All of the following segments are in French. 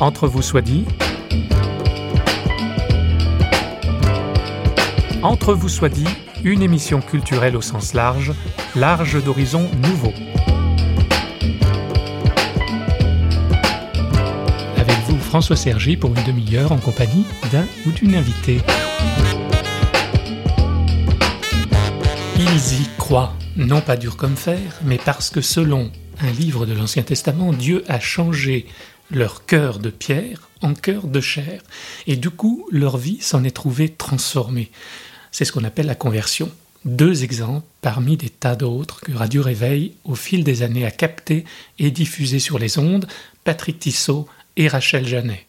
Entre vous soit dit. Entre vous soit dit, une émission culturelle au sens large, large d'horizons nouveaux. Avec vous, François Sergi, pour une demi-heure en compagnie d'un ou d'une invitée. Ils y croient, non pas dur comme fer, mais parce que selon un livre de l'Ancien Testament, Dieu a changé leur cœur de pierre en cœur de chair, et du coup leur vie s'en est trouvée transformée. C'est ce qu'on appelle la conversion. Deux exemples parmi des tas d'autres que Radio Réveil, au fil des années, a captés et diffusés sur les ondes, Patrick Tissot et Rachel Janet.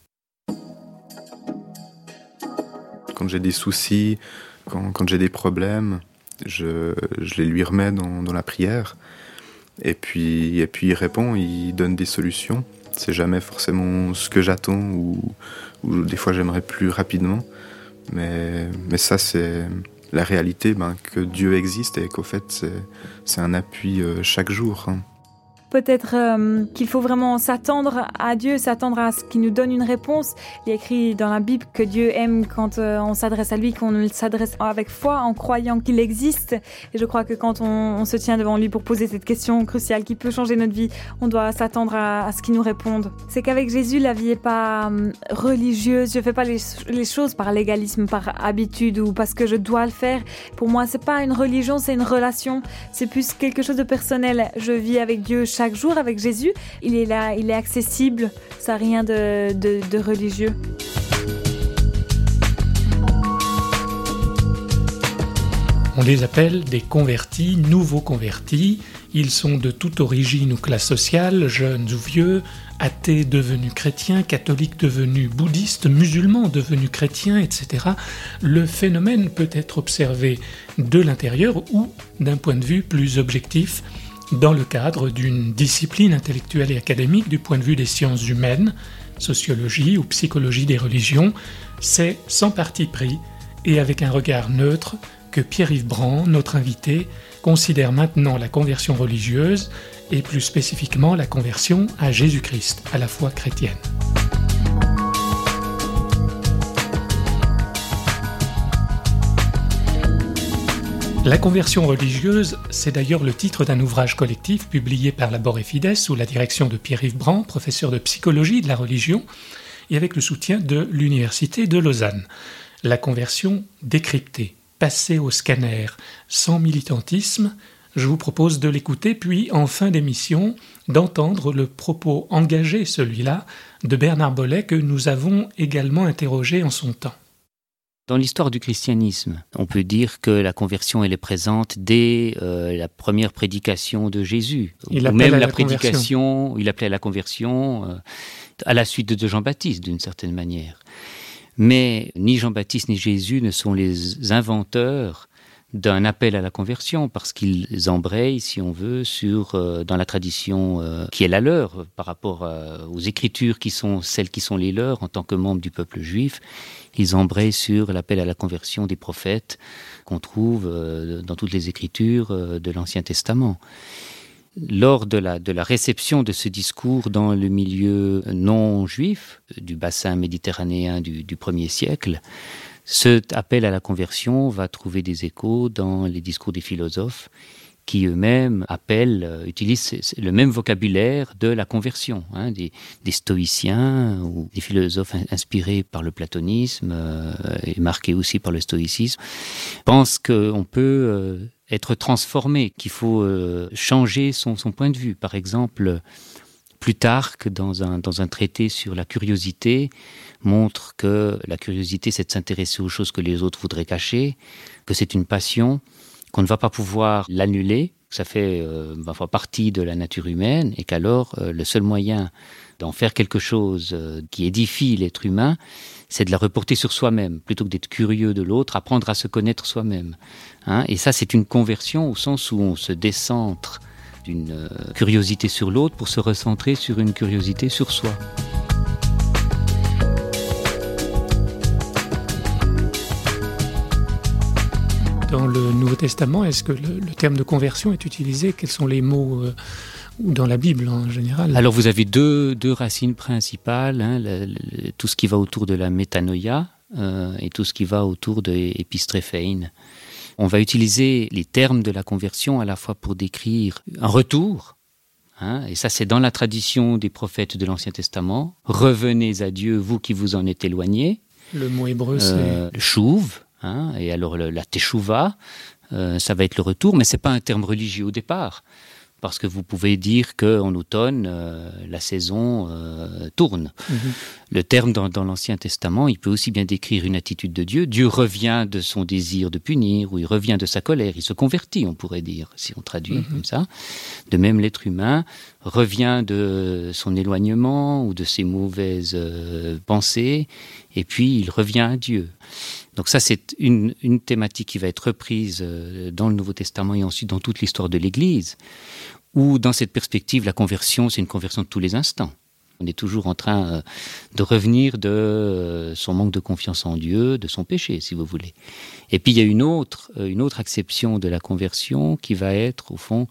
Quand j'ai des soucis, quand, j'ai des problèmes, je, les lui remets dans, la prière. Et puis, et puis il répond, il donne des solutions. C'est jamais forcément ce que j'attends ou, ou, des fois j'aimerais plus rapidement. Mais, mais ça, c'est la réalité ben, que Dieu existe et qu'au fait, c'est un appui euh, chaque jour. Hein. Peut-être euh, qu'il faut vraiment s'attendre à Dieu, s'attendre à ce qu'il nous donne une réponse. Il est écrit dans la Bible que Dieu aime quand euh, on s'adresse à lui, qu'on s'adresse avec foi, en croyant qu'il existe. Et je crois que quand on, se tient devant lui pour poser cette question cruciale qui peut changer notre vie, on doit s'attendre à, ce qu'il nous réponde. C'est qu'avec Jésus, la vie n'est pas euh, religieuse. Je fais pas les, les, choses par légalisme, par habitude ou parce que je dois le faire. Pour moi, c'est pas une religion, c'est une relation. C'est plus quelque chose de personnel. Je vis avec Dieu chaque chaque jour avec Jésus. Il est là, il est accessible, ça n'a rien de, de religieux. On les appelle des convertis, nouveaux convertis. Ils sont de toute origine ou classe sociale, jeunes ou vieux, athées devenus chrétiens, catholiques devenus bouddhistes, musulmans devenus chrétiens, etc. Le phénomène peut être observé de l'intérieur ou d'un point de vue plus objectif dans le cadre d'une discipline intellectuelle et académique du point de vue des sciences humaines, sociologie ou psychologie des religions, c'est sans parti pris et avec un regard neutre que Pierre-Yves Brand, notre invité, considère maintenant la conversion religieuse et plus spécifiquement la conversion à Jésus-Christ, à la foi chrétienne. La conversion religieuse, c'est d'ailleurs le titre d'un ouvrage collectif publié par la Boré Fides sous la direction de Pierre-Yves Brand, professeur de psychologie de la religion, et avec le soutien de l'Université de Lausanne. La conversion décryptée, passée au scanner, sans militantisme, je vous propose de l'écouter, puis en fin d'émission, d'entendre le propos engagé, celui-là, de Bernard Bollet, que nous avons également interrogé en son temps. Dans l'histoire du christianisme, on peut dire que la conversion elle est présente dès euh, la première prédication de Jésus, il ou même la, prédication. Il appelait à la conversion euh, à la suite de Jean-Baptiste d'une certaine manière. Mais ni Jean-Baptiste ni Jésus ne sont les inventeurs d'un appel à la conversion parce qu'ils embrayent, si on veut, sur euh, dans la tradition qui est la leur par rapport aux écritures qui sont celles qui sont les leurs en tant que membres du peuple juif ils embrayent sur l'appel à la conversion des prophètes qu'on trouve euh, dans toutes les écritures euh, de l'Ancien Testament. Lors de la, réception de ce discours dans le milieu non juif du bassin méditerranéen du, du premier siècle, cet appel à la conversion va trouver des échos dans les discours des philosophes qui eux-mêmes appellent, euh, utilisent le même vocabulaire de la conversion. Hein, des, stoïciens ou des philosophes inspirés par le platonisme euh, et marqués aussi par le stoïcisme pensent qu'on peut euh, être transformé, qu'il faut changer son, son, point de vue. Par exemple, Plutarque, dans un, dans un traité sur la curiosité, montre que la curiosité, c'est de s'intéresser aux choses que les autres voudraient cacher, que c'est une passion, qu'on ne va pas pouvoir l'annuler, ça fait euh, partie de la nature humaine, et qu'alors euh, le seul moyen d'en faire quelque chose euh, qui édifie l'être humain, c'est de la reporter sur soi-même, plutôt que d'être curieux de l'autre, apprendre à se connaître soi-même. Hein. et ça, c'est une conversion au sens où on se décentre d'une euh, curiosité sur l'autre pour se recentrer sur une curiosité sur soi. Dans le Nouveau Testament, est-ce que le, terme de conversion est utilisé? Quels sont les mots euh, dans la Bible en général? Alors vous avez deux, deux racines principales, hein, le, le, tout ce qui va autour de la métanoïa euh, et tout ce qui va autour de épistréphène. On va utiliser les termes de la conversion à la fois pour décrire un retour, hein, et ça c'est dans la tradition des prophètes de l'Ancien Testament, revenez à Dieu, vous qui vous en êtes éloignés. Le mot hébreu c'est... Euh, le chouve, hein, et alors la teshuva, euh, ça va être le retour, mais c'est pas un terme religieux au départ parce que vous pouvez dire qu'en automne, euh, la saison euh, tourne. Mm -hmm. Le terme dans, dans l'Ancien Testament, il peut aussi bien décrire une attitude de Dieu. Dieu revient de son désir de punir, ou il revient de sa colère, il se convertit, on pourrait dire, si on traduit mm -hmm. comme ça. De même, l'être humain revient de son éloignement ou de ses mauvaises pensées, et puis il revient à Dieu. Donc ça, c'est une, thématique qui va être reprise euh, dans le Nouveau Testament et ensuite dans toute l'histoire de l'Église, où dans cette perspective, la conversion, c'est une conversion de tous les instants. On est toujours en train euh, de revenir de euh, son manque de confiance en Dieu, de son péché, si vous voulez. Et puis il y a une autre, une autre acception de la conversion qui va être, au fond,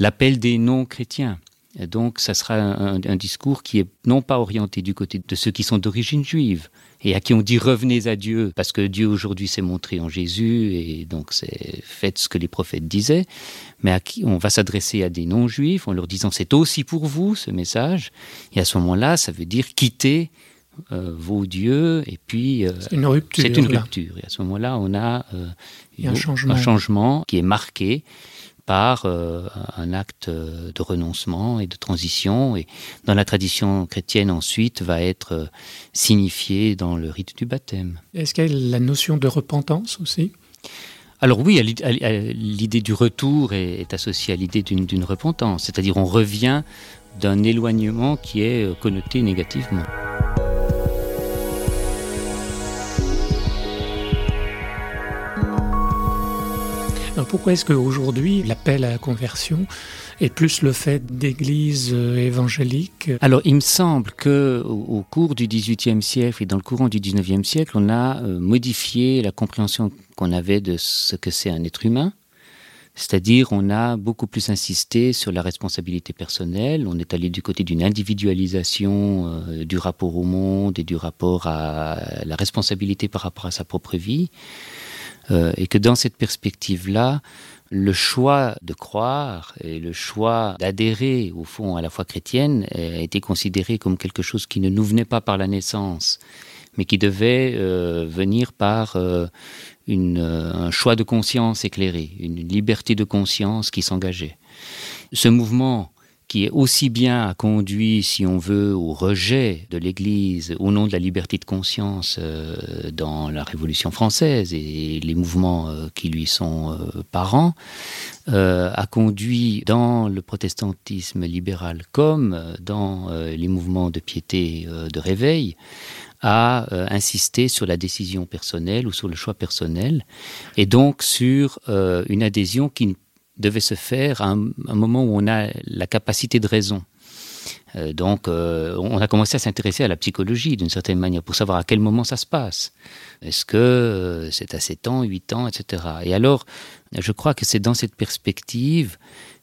l'appel des non-chrétiens. Et donc ça sera un, un discours qui est non pas orienté du côté de ceux qui sont d'origine juive, et à qui on dit revenez à Dieu parce que Dieu aujourd'hui s'est montré en Jésus et donc c'est fait ce que les prophètes disaient, mais à qui on va s'adresser à des non-juifs en leur disant c'est aussi pour vous ce message et à ce moment-là ça veut dire quitter euh, vos dieux et puis euh, c'est une rupture, une rupture. et à ce moment-là on a euh, un changement. un changement qui est marqué par euh, un acte de renoncement et de transition et dans la tradition chrétienne ensuite va être euh, signifié dans le rite du baptême. Est-ce qu'il y a la notion de repentance aussi? Alors oui, l'idée du retour est, est associée à l'idée d'une repentance, c'est-à-dire on revient d'un éloignement qui est connoté négativement. Pourquoi est-ce qu'aujourd'hui l'appel à la conversion est plus le fait d'églises euh, évangéliques? Alors il me semble que au, cours du 18e siècle et dans le courant du 19e siècle, on a euh, modifié la compréhension qu'on avait de ce que c'est un être humain. C'est-à-dire on a beaucoup plus insisté sur la responsabilité personnelle, on est allé du côté d'une individualisation euh, du rapport au monde et du rapport à la responsabilité par rapport à sa propre vie euh, et que dans cette perspective là le choix de croire et le choix d'adhérer au fond à la foi chrétienne a été considéré comme quelque chose qui ne nous venait pas par la naissance mais qui devait euh, venir par euh, euh, un choix de conscience éclairé une liberté de conscience qui s'engageait. Ce mouvement qui est aussi bien conduit si on veut au rejet de l'église au nom de la liberté de conscience euh, dans la révolution française et les mouvements euh, qui lui sont euh, parents a conduit dans le protestantisme libéral comme dans les mouvements de piété de réveil à insister sur la décision personnelle ou sur le choix personnel et donc sur une adhésion qui ne devait se faire à un, moment où on a la capacité de raison. Euh, donc euh, on a commencé à s'intéresser à la psychologie d'une certaine manière pour savoir à quel moment ça se passe. Est-ce que euh, c'est à 7 ans, 8 ans, etc. Et alors je crois que c'est dans cette perspective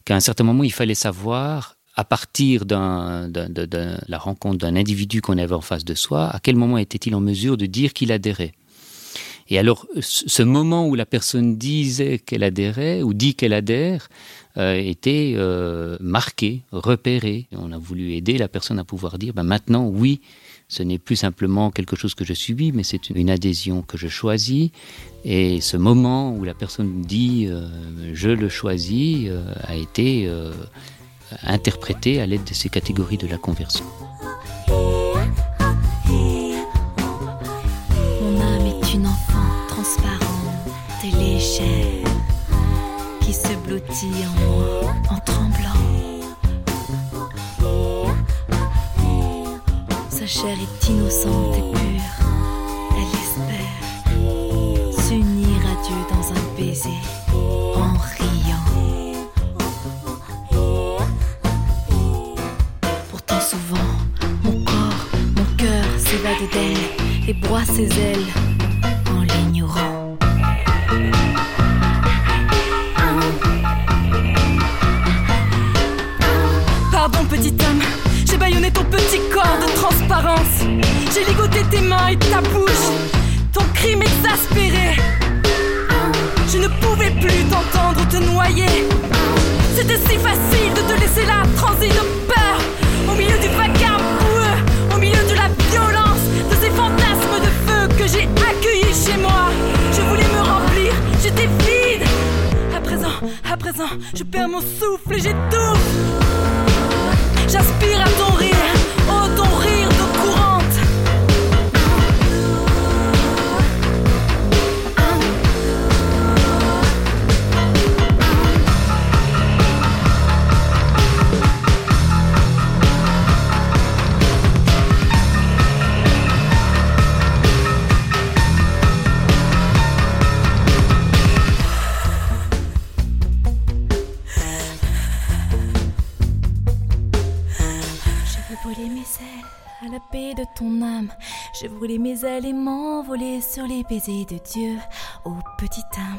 qu'à un certain moment il fallait savoir à partir d'un la rencontre d'un individu qu'on avait en face de soi, à quel moment était-il en mesure de dire qu'il adhérait. Et alors ce moment où la personne disait qu'elle adhérait ou dit qu'elle adhère euh, était euh, marqué, repéré. On a voulu aider la personne à pouvoir dire ben maintenant oui, ce n'est plus simplement quelque chose que je subis, mais c'est une adhésion que je choisis. Et ce moment où la personne dit euh, je le choisis a été interprété à l'aide de ces catégories de la conversion. En en tremblant. Sa chair est innocente je perds mon souffle et j'étouffe. De Dieu. Oh petite âme,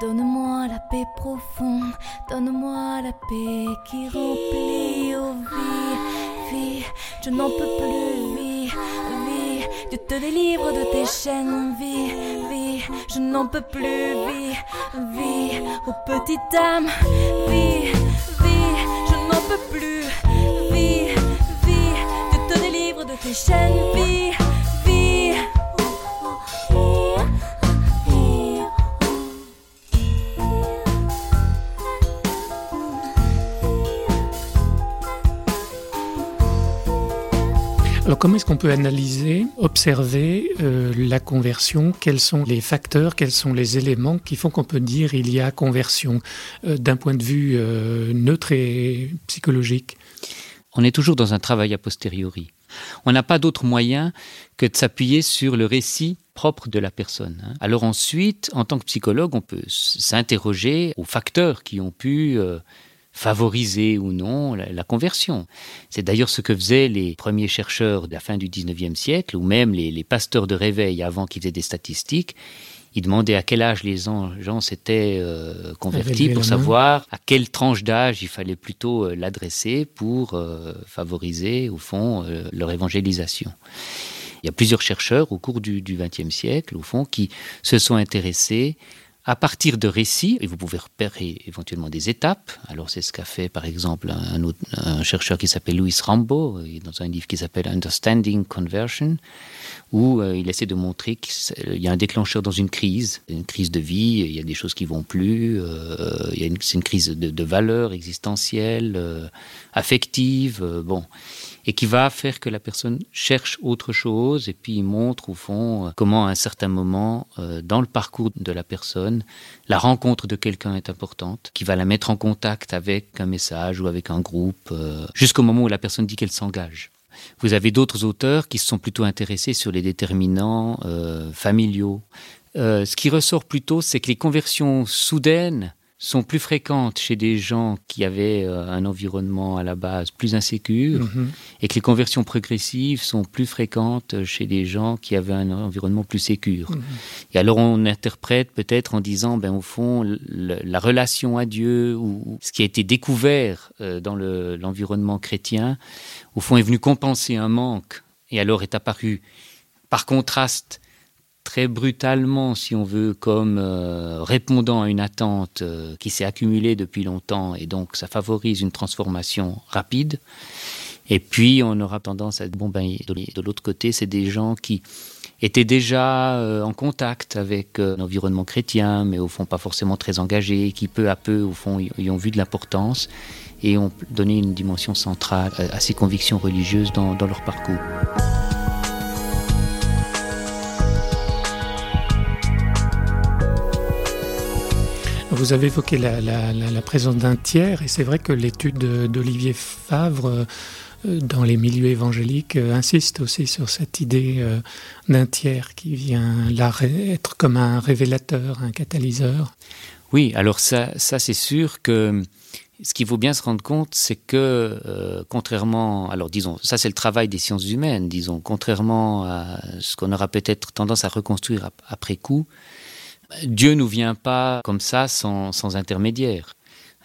donne-moi la paix profonde. Donne-moi la paix qui remplit. Oh vie, vie, je n'en peux plus. Vie, vie, Dieu te délivre de tes chaînes. Vie, vie, je n'en peux plus. Vie, vie, oh petite âme. Vie, vie, je n'en peux plus. Vie, vie, Dieu te délivre de tes chaînes. Vie. Alors comment est-ce qu'on peut analyser, observer euh, la conversion? Quels sont les facteurs, quels sont les éléments qui font qu'on peut dire il y a conversion euh, d'un point de vue euh, neutre et psychologique? On est toujours dans un travail a posteriori. On n'a pas d'autre moyen que de s'appuyer sur le récit propre de la personne. hein. Alors ensuite, en tant que psychologue, on peut s'interroger aux facteurs qui ont pu favoriser ou non la, la conversion. C'est d'ailleurs ce que faisaient les premiers chercheurs de la fin du 19e siècle, ou même les, les pasteurs de réveil avant qu'ils faisaient des statistiques. Ils demandaient à quel âge les en- gens s'étaient euh, convertis pour savoir à quelle tranche d'âge il fallait plutôt euh, l'adresser pour euh, favoriser, au fond, leur évangélisation. Il y a plusieurs chercheurs au cours du XXe siècle, au fond, qui se sont intéressés à partir de récits, et vous pouvez repérer éventuellement des étapes. Alors c'est ce qu'a fait par exemple un, autre- un chercheur qui s'appelle Louis Rambo, euh, dans un livre qui s'appelle Understanding Conversion, où euh, il essaie de montrer qu'il y a un déclencheur dans une crise, une crise de vie, il y a des choses qui vont plus, euh, c'est une crise de, de valeur existentielle, euh, affective, euh, bon, et qui va faire que la personne cherche autre chose, et puis montre au fond euh, comment à un certain moment euh, dans le parcours de la personne, la rencontre de quelqu'un est importante, qui va la mettre en contact avec un message ou avec un groupe, euh, jusqu'au moment où la personne dit qu'elle s'engage. Vous avez d'autres auteurs qui se sont plutôt intéressés sur les déterminants familiaux. Ce qui ressort plutôt, c'est que les conversions soudaines sont plus fréquentes chez des gens qui avaient euh, un environnement à la base plus insécure Mhm. et que les conversions progressives sont plus fréquentes chez des gens qui avaient un environnement plus sécure. Et alors on interprète peut-être en disant, ben au fond, le- la relation à Dieu ou ce qui a été découvert euh, dans le- l'environnement chrétien, au fond est venu compenser un manque et alors est apparu par contraste très brutalement, si on veut, comme euh, répondant à une attente euh, qui s'est accumulée depuis longtemps, et donc ça favorise une transformation rapide. Et puis on aura tendance à bon ben de l'autre côté, c'est des gens qui étaient déjà euh, en contact avec l'environnement chrétien, mais au fond pas forcément très engagés, qui peu à peu au fond y, ont vu de l'importance et ont donné une dimension centrale à, ces convictions religieuses dans leur parcours. Vous avez évoqué la, présence d'un tiers, et c'est vrai que l'étude de- d'Olivier Favre euh, dans les milieux évangéliques euh, insiste aussi sur cette idée euh, d'un tiers qui vient là être comme un révélateur, un catalyseur. Oui, alors ça, ça c'est sûr que ce qu'il faut bien se rendre compte, c'est que contrairement, alors disons, ça c'est le travail des sciences humaines, disons, contrairement à ce qu'on aura peut-être tendance à reconstruire ap- après coup, Dieu nous vient pas comme ça sans, sans intermédiaire.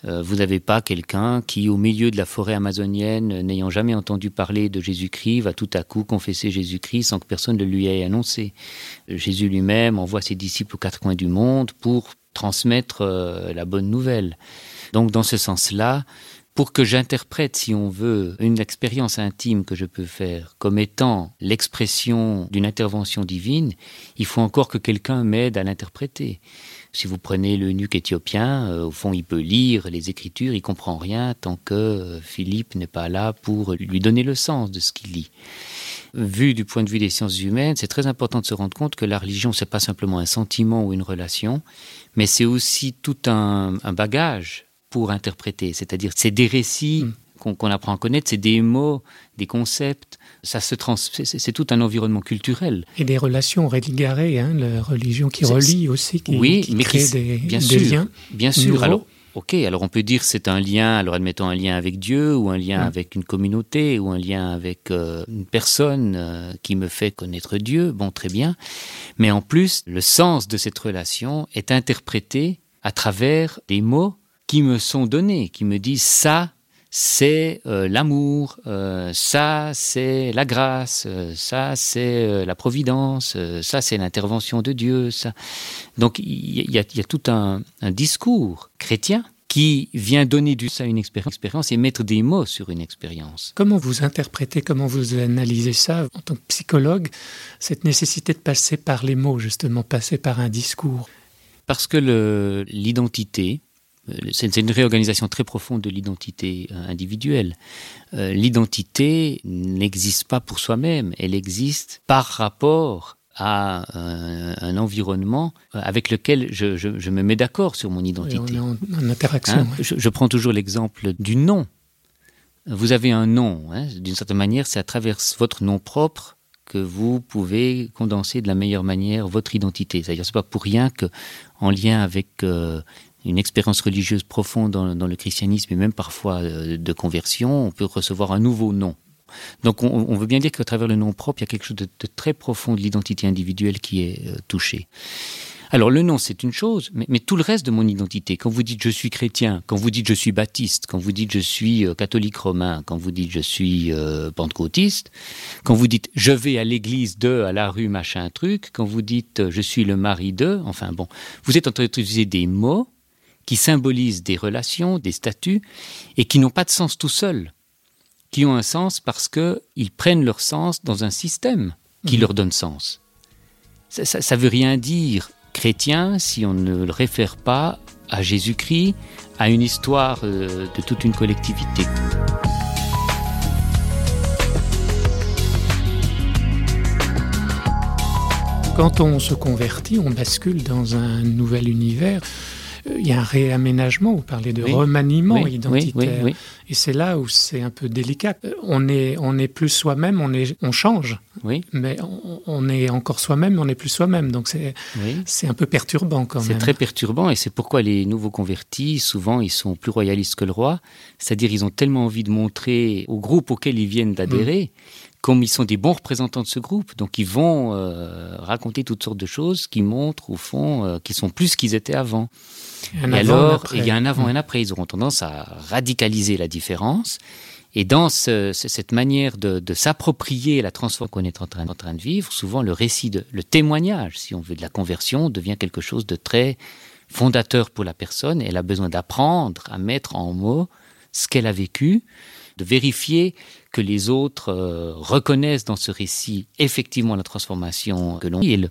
Euh, vous n'avez pas quelqu'un qui, au milieu de la forêt amazonienne, n'ayant jamais entendu parler de Jésus-Christ, va tout à coup confesser Jésus-Christ sans que personne ne lui ait annoncé. Jésus lui-même envoie ses disciples aux quatre coins du monde pour transmettre euh, la bonne nouvelle. Donc dans ce sens-là, pour que j'interprète, si on veut, une expérience intime que je peux faire comme étant l'expression d'une intervention divine, il faut encore que quelqu'un m'aide à l'interpréter. Si vous prenez le nuque éthiopien, euh, au fond, il peut lire les écritures, il comprend rien tant que euh, Philippe n'est pas là pour lui donner le sens de ce qu'il lit. Vu du point de vue des sciences humaines, c'est très important de se rendre compte que la religion, c'est pas simplement un sentiment ou une relation, mais c'est aussi tout un, un bagage pour interpréter. C'est-à-dire, c'est des récits mm. qu'on apprend à connaître, c'est des mots, des concepts. Ça se trans... C'est tout un environnement culturel. Et des relations religarées, hein, la religion qui relie aussi, qui, oui, qui mais crée qui, des, bien des sûr, liens. Bien sûr. nouveaux. Alors, ok, alors on peut dire c'est un lien, alors admettons un lien avec Dieu, ou un lien Mm. avec une communauté, ou un lien avec euh, une personne euh, qui me fait connaître Dieu. Bon, très bien. Mais en plus, le sens de cette relation est interprété à travers des mots qui me sont donnés, qui me disent ça, c'est euh, l'amour, euh, ça, c'est la grâce, euh, ça, c'est la providence, ça, c'est l'intervention de Dieu. Ça. Donc il y, a- il y a tout un, un discours chrétien qui vient donner du ça à une expéri- expérience et mettre des mots sur une expérience. Comment vous interprétez, comment vous analysez ça en tant que psychologue, cette nécessité de passer par les mots, justement, passer par un discours? Parce que l'identité, c'est c'est une réorganisation très profonde de l'identité euh, individuelle. Euh, l'identité n'existe pas pour soi-même, elle existe par rapport à euh, un environnement euh, avec lequel je, je- je me mets d'accord sur mon Et identité. on est en, en interaction. Hein, ouais. je, je prends toujours l'exemple du nom. Vous avez un nom, hein, d'une certaine manière, c'est à travers votre nom propre que vous pouvez condenser de la meilleure manière votre identité. C'est-à-dire, c'est pas pour rien que, en lien avec euh, une expérience religieuse profonde dans, le christianisme et même parfois euh, de conversion, on peut recevoir un nouveau nom. Donc, on, veut bien dire qu'à travers le nom propre, il y a quelque chose de, très profond de l'identité individuelle qui est euh, touché. Alors le nom, c'est une chose, mais, tout le reste de mon identité, quand vous dites je suis chrétien, quand vous dites je suis baptiste, quand vous dites je suis euh, catholique romain, quand vous dites je suis pentecôtiste, quand vous dites je vais à l'église de, à la rue, machin truc, quand vous dites je suis le mari de, enfin bon, vous êtes en train d'utiliser des mots qui symbolisent des relations, des statuts, et qui n'ont pas de sens tout seuls, qui ont un sens parce qu'ils prennent leur sens dans un système qui Mhm. leur donne sens. Ça, ça veut rien dire chrétien si on ne le réfère pas à Jésus-Christ, à une histoire euh, de toute une collectivité. Quand on se convertit, on bascule dans un nouvel univers. Il y a un réaménagement, vous parlez de Oui. remaniement Oui, identitaire. oui. Et c'est là où c'est un peu délicat. Euh, On est, on est plus soi-même, on, est, on change, oui, mais on, on est encore soi-même, mais on n'est plus soi-même. Donc c'est, c'est un peu perturbant quand C'est même. très perturbant et c'est pourquoi les nouveaux convertis, souvent, ils sont plus royalistes que le roi. C'est-à-dire, ils ont tellement envie de montrer au groupe auquel ils viennent d'adhérer, comme ils sont des bons représentants de ce groupe. Donc, ils vont euh, raconter toutes sortes de choses qui montrent, au fond, euh, qu'ils sont plus qu'ils étaient avant. Un et alors, il y a un avant Mm. et un après. Ils auront tendance à radicaliser la différence. Et dans ce- ce- cette manière de, de s'approprier la transformation qu'on est en train, en train de vivre, souvent le récit, de, le témoignage, si on veut, de la conversion devient quelque chose de très fondateur pour la personne. Elle a besoin d'apprendre à mettre en mots ce qu'elle a vécu, de vérifier que les autres euh, reconnaissent dans ce récit effectivement la transformation que l'on vit. Le-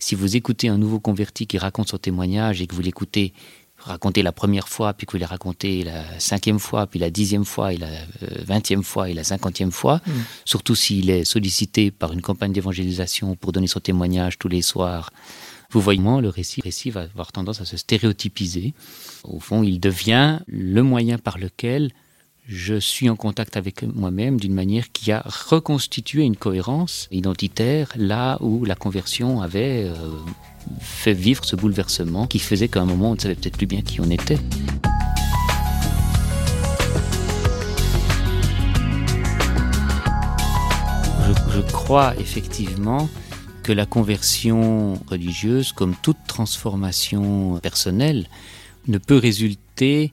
si vous écoutez un nouveau converti qui raconte son témoignage et que vous l'écoutez raconter la première fois, puis que vous les racontez la cinquième fois, puis la dixième fois, et la euh, vingtième fois, et la cinquantième fois, Mm. surtout s'il est sollicité par une campagne d'évangélisation pour donner son témoignage tous les soirs, vous voyez, le récit, le récit va avoir tendance à se stéréotypiser. Au fond, il devient le moyen par lequel je suis en contact avec moi-même d'une manière qui a reconstitué une cohérence identitaire là où la conversion avait euh, fait vivre ce bouleversement qui faisait qu'à un moment on ne savait peut-être plus bien qui on était. Je, je crois effectivement que la conversion religieuse, comme toute transformation personnelle, ne peut résulter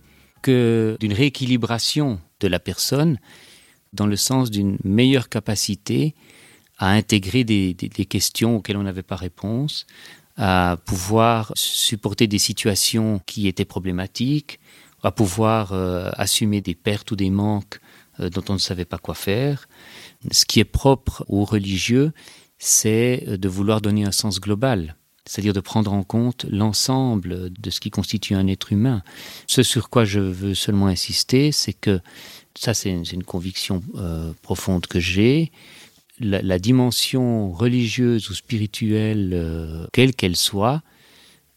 d'une rééquilibration de la personne dans le sens d'une meilleure capacité à intégrer des, questions auxquelles on n'avait pas réponse, à pouvoir supporter des situations qui étaient problématiques, à pouvoir euh, assumer des pertes ou des manques euh, dont on ne savait pas quoi faire. Ce qui est propre aux religieux, c'est de vouloir donner un sens global, c'est-à-dire de prendre en compte l'ensemble de ce qui constitue un être humain. Ce sur quoi je veux seulement insister, c'est que ça c'est une, conviction euh, profonde que j'ai, la, la dimension religieuse ou spirituelle, euh, quelle qu'elle soit,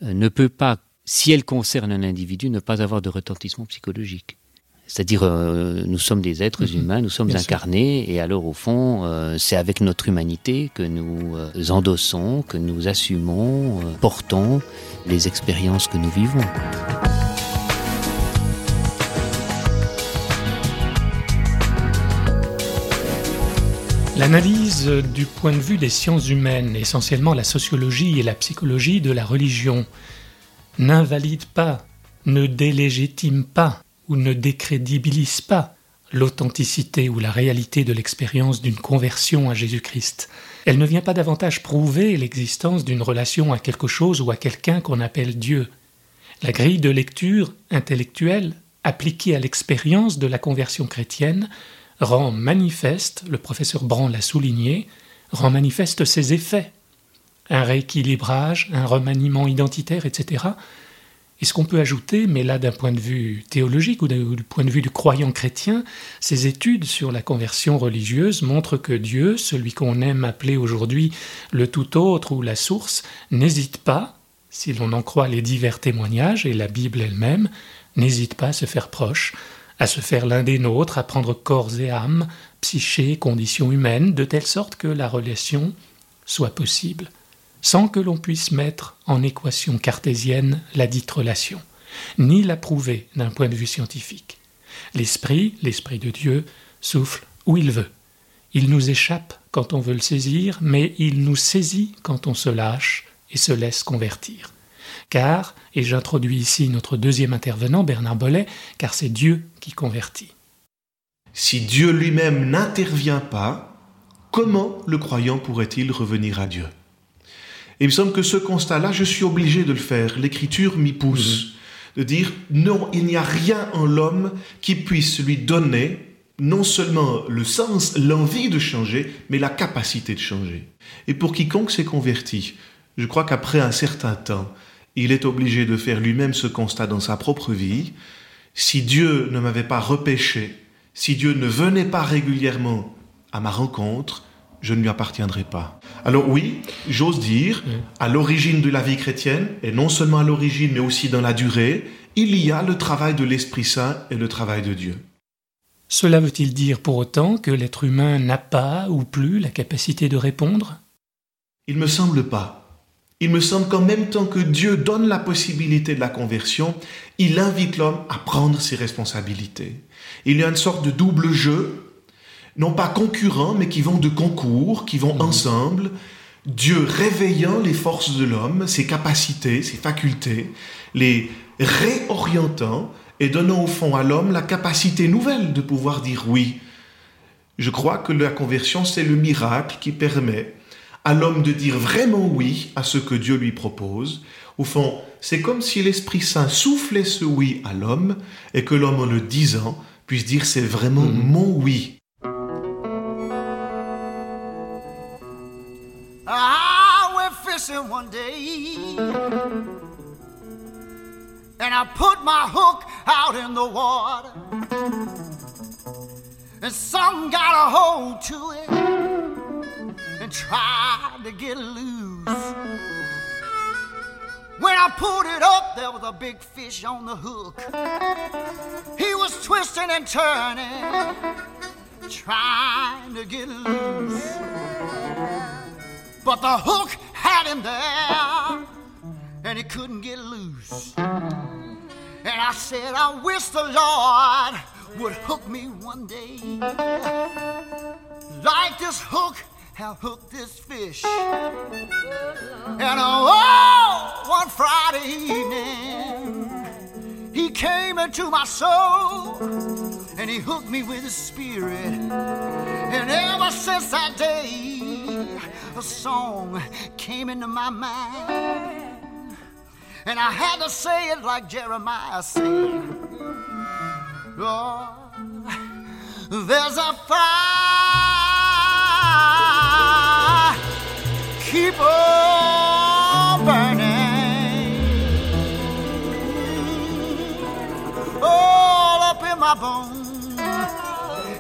euh, ne peut pas, si elle concerne un individu, ne pas avoir de retentissement psychologique. C'est-à-dire, euh, nous sommes des êtres mmh, humains, nous sommes incarnés, sûr. et alors, au fond, euh, c'est avec notre humanité que nous euh, endossons, que nous assumons, euh, portons les expériences que nous vivons. L'analyse du point de vue des sciences humaines, essentiellement la sociologie et la psychologie de la religion, n'invalide pas, ne délégitime pas ou ne décrédibilise pas l'authenticité ou la réalité de l'expérience d'une conversion à Jésus-Christ. Elle ne vient pas davantage prouver l'existence d'une relation à quelque chose ou à quelqu'un qu'on appelle Dieu. La grille de lecture intellectuelle appliquée à l'expérience de la conversion chrétienne rend manifeste, le professeur Brand l'a souligné, rend manifeste ses effets. Un rééquilibrage, un remaniement identitaire, etc. Et ce qu'on peut ajouter, mais là d'un point de vue théologique ou du point de vue du croyant chrétien, ces études sur la conversion religieuse montrent que Dieu, celui qu'on aime appeler aujourd'hui le tout autre ou la source, n'hésite pas, si l'on en croit les divers témoignages et la Bible elle-même, n'hésite pas à se faire proche, à se faire l'un des nôtres, à prendre corps et âme, psyché, conditions humaines, de telle sorte que la relation soit possible, sans que l'on puisse mettre en équation cartésienne la dite relation, ni la prouver d'un point de vue scientifique. L'esprit, l'esprit de Dieu, souffle où il veut. Il nous échappe quand on veut le saisir, mais il nous saisit quand on se lâche et se laisse convertir car, et j'introduis ici notre deuxième intervenant, Bernard Bollet, car c'est Dieu qui convertit. Si Dieu lui-même n'intervient pas, comment le croyant pourrait-il revenir à Dieu? Et il me semble que ce constat-là, je suis obligé de le faire. L'Écriture m'y pousse. Mmh. De dire, non, il n'y a rien en l'homme qui puisse lui donner non seulement le sens, l'envie de changer, mais la capacité de changer. Et pour quiconque s'est converti, je crois qu'après un certain temps, il est obligé de faire lui-même ce constat dans sa propre vie. Si Dieu ne m'avait pas repêché, si Dieu ne venait pas régulièrement à ma rencontre, je ne lui appartiendrai pas. Alors oui, j'ose dire, à l'origine de la vie chrétienne, et non seulement à l'origine, mais aussi dans la durée, il y a le travail de l'Esprit Saint et le travail de Dieu. Cela veut-il dire pour autant que l'être humain n'a pas ou plus la capacité de répondre? Il me semble pas. Il me semble qu'en même temps que Dieu donne la possibilité de la conversion, il invite l'homme à prendre ses responsabilités. Il y a une sorte de double jeu, non pas concurrents, mais qui vont de concours, qui vont mmh. ensemble, Dieu réveillant les forces de l'homme, ses capacités, ses facultés, les réorientant et donnant au fond à l'homme la capacité nouvelle de pouvoir dire oui. Je crois que la conversion, c'est le miracle qui permet à l'homme de dire vraiment oui à ce que Dieu lui propose. Au fond, c'est comme si l'Esprit Saint soufflait ce oui à l'homme et que l'homme en le disant puisse dire c'est vraiment mmh. mon oui. One day and I put my hook out in the water and some got a hold to it and tried to get loose. When I pulled it up, there was a big fish on the hook. He was twisting and turning, trying to get loose. But the hook him there, and he couldn't get loose. And I said, I wish the Lord would hook me one day. Like this hook have hooked this fish. And oh, one Friday evening, he came into my soul and he hooked me with his spirit. And ever since that day, a song came into my mind. And I had to say it like Jeremiah said. Lord, there's a fire. Keep on burning. All up in my bones.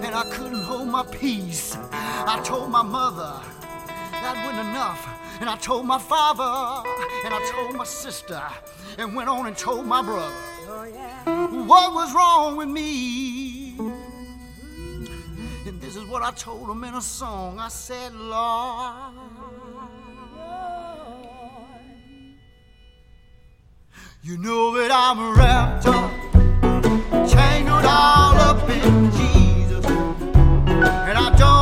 And I couldn't hold my peace. I told my mother that wasn't enough. And I told my father, and I told my sister, and went on and told my brother oh, what was wrong with me. And this is what I told him in a song. I said, Lord, you know that I'm wrapped up, tangled all up in Jesus, and I don't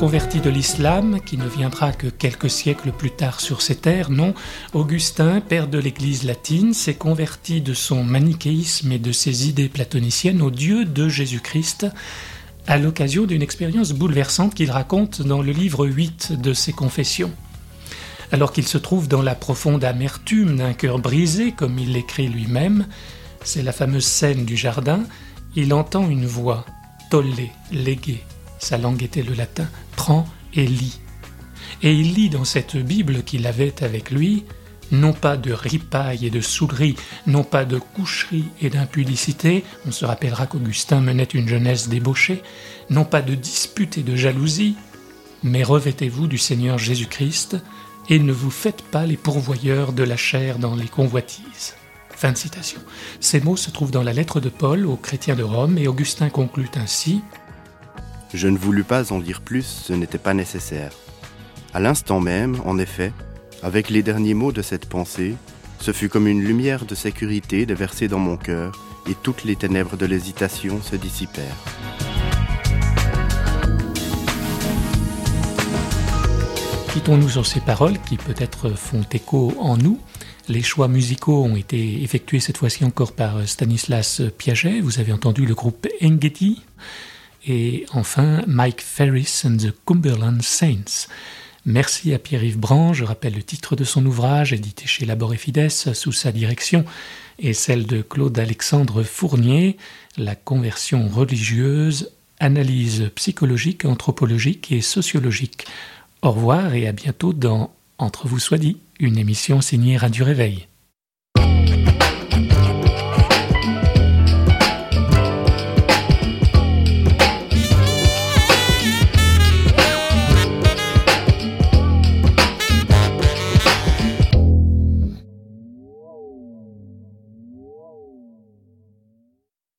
converti de l'islam qui ne viendra que quelques siècles plus tard sur ces terres, non. Augustin, père de l'Église latine, s'est converti de son manichéisme et de ses idées platoniciennes au Dieu de Jésus-Christ à l'occasion d'une expérience bouleversante qu'il raconte dans le livre 8 de ses confessions. Alors qu'il se trouve dans la profonde amertume d'un cœur brisé, comme il l'écrit lui-même, c'est la fameuse scène du jardin, il entend une voix, tolle, légué, sa langue était le latin, prends et lis. Et il lit dans cette Bible qu'il avait avec lui, non pas de ripaille et de soulerie, non pas de coucherie et d'impudicité, on se rappellera qu'Augustin menait une jeunesse débauchée, non pas de dispute et de jalousie, mais revêtez-vous du Seigneur Jésus-Christ et ne vous faites pas les pourvoyeurs de la chair dans les convoitises. Fin de citation. Ces mots se trouvent dans la lettre de Paul aux chrétiens de Rome et Augustin conclut ainsi Je ne voulus pas en dire plus, ce n'était pas nécessaire. À l'instant même, en effet, avec les derniers mots de cette pensée, ce fut comme une lumière de sécurité déversée dans mon cœur, et toutes les ténèbres de l'hésitation se dissipèrent. Quittons-nous sur ces paroles qui peut-être font écho en nous. Les choix musicaux ont été effectués cette fois-ci encore par Stanislas Piaget. Vous avez entendu le groupe Engedi. Et enfin, Mike Ferris and the Cumberland Saints. Merci à Pierre-Yves Brand. Je rappelle le titre de son ouvrage, édité chez Labor et sous sa direction, et celle de Claude-Alexandre Fournier, La conversion religieuse, analyse psychologique, anthropologique et sociologique. Au revoir et à bientôt dans Entre vous soit dit, une émission signée Radio Réveil.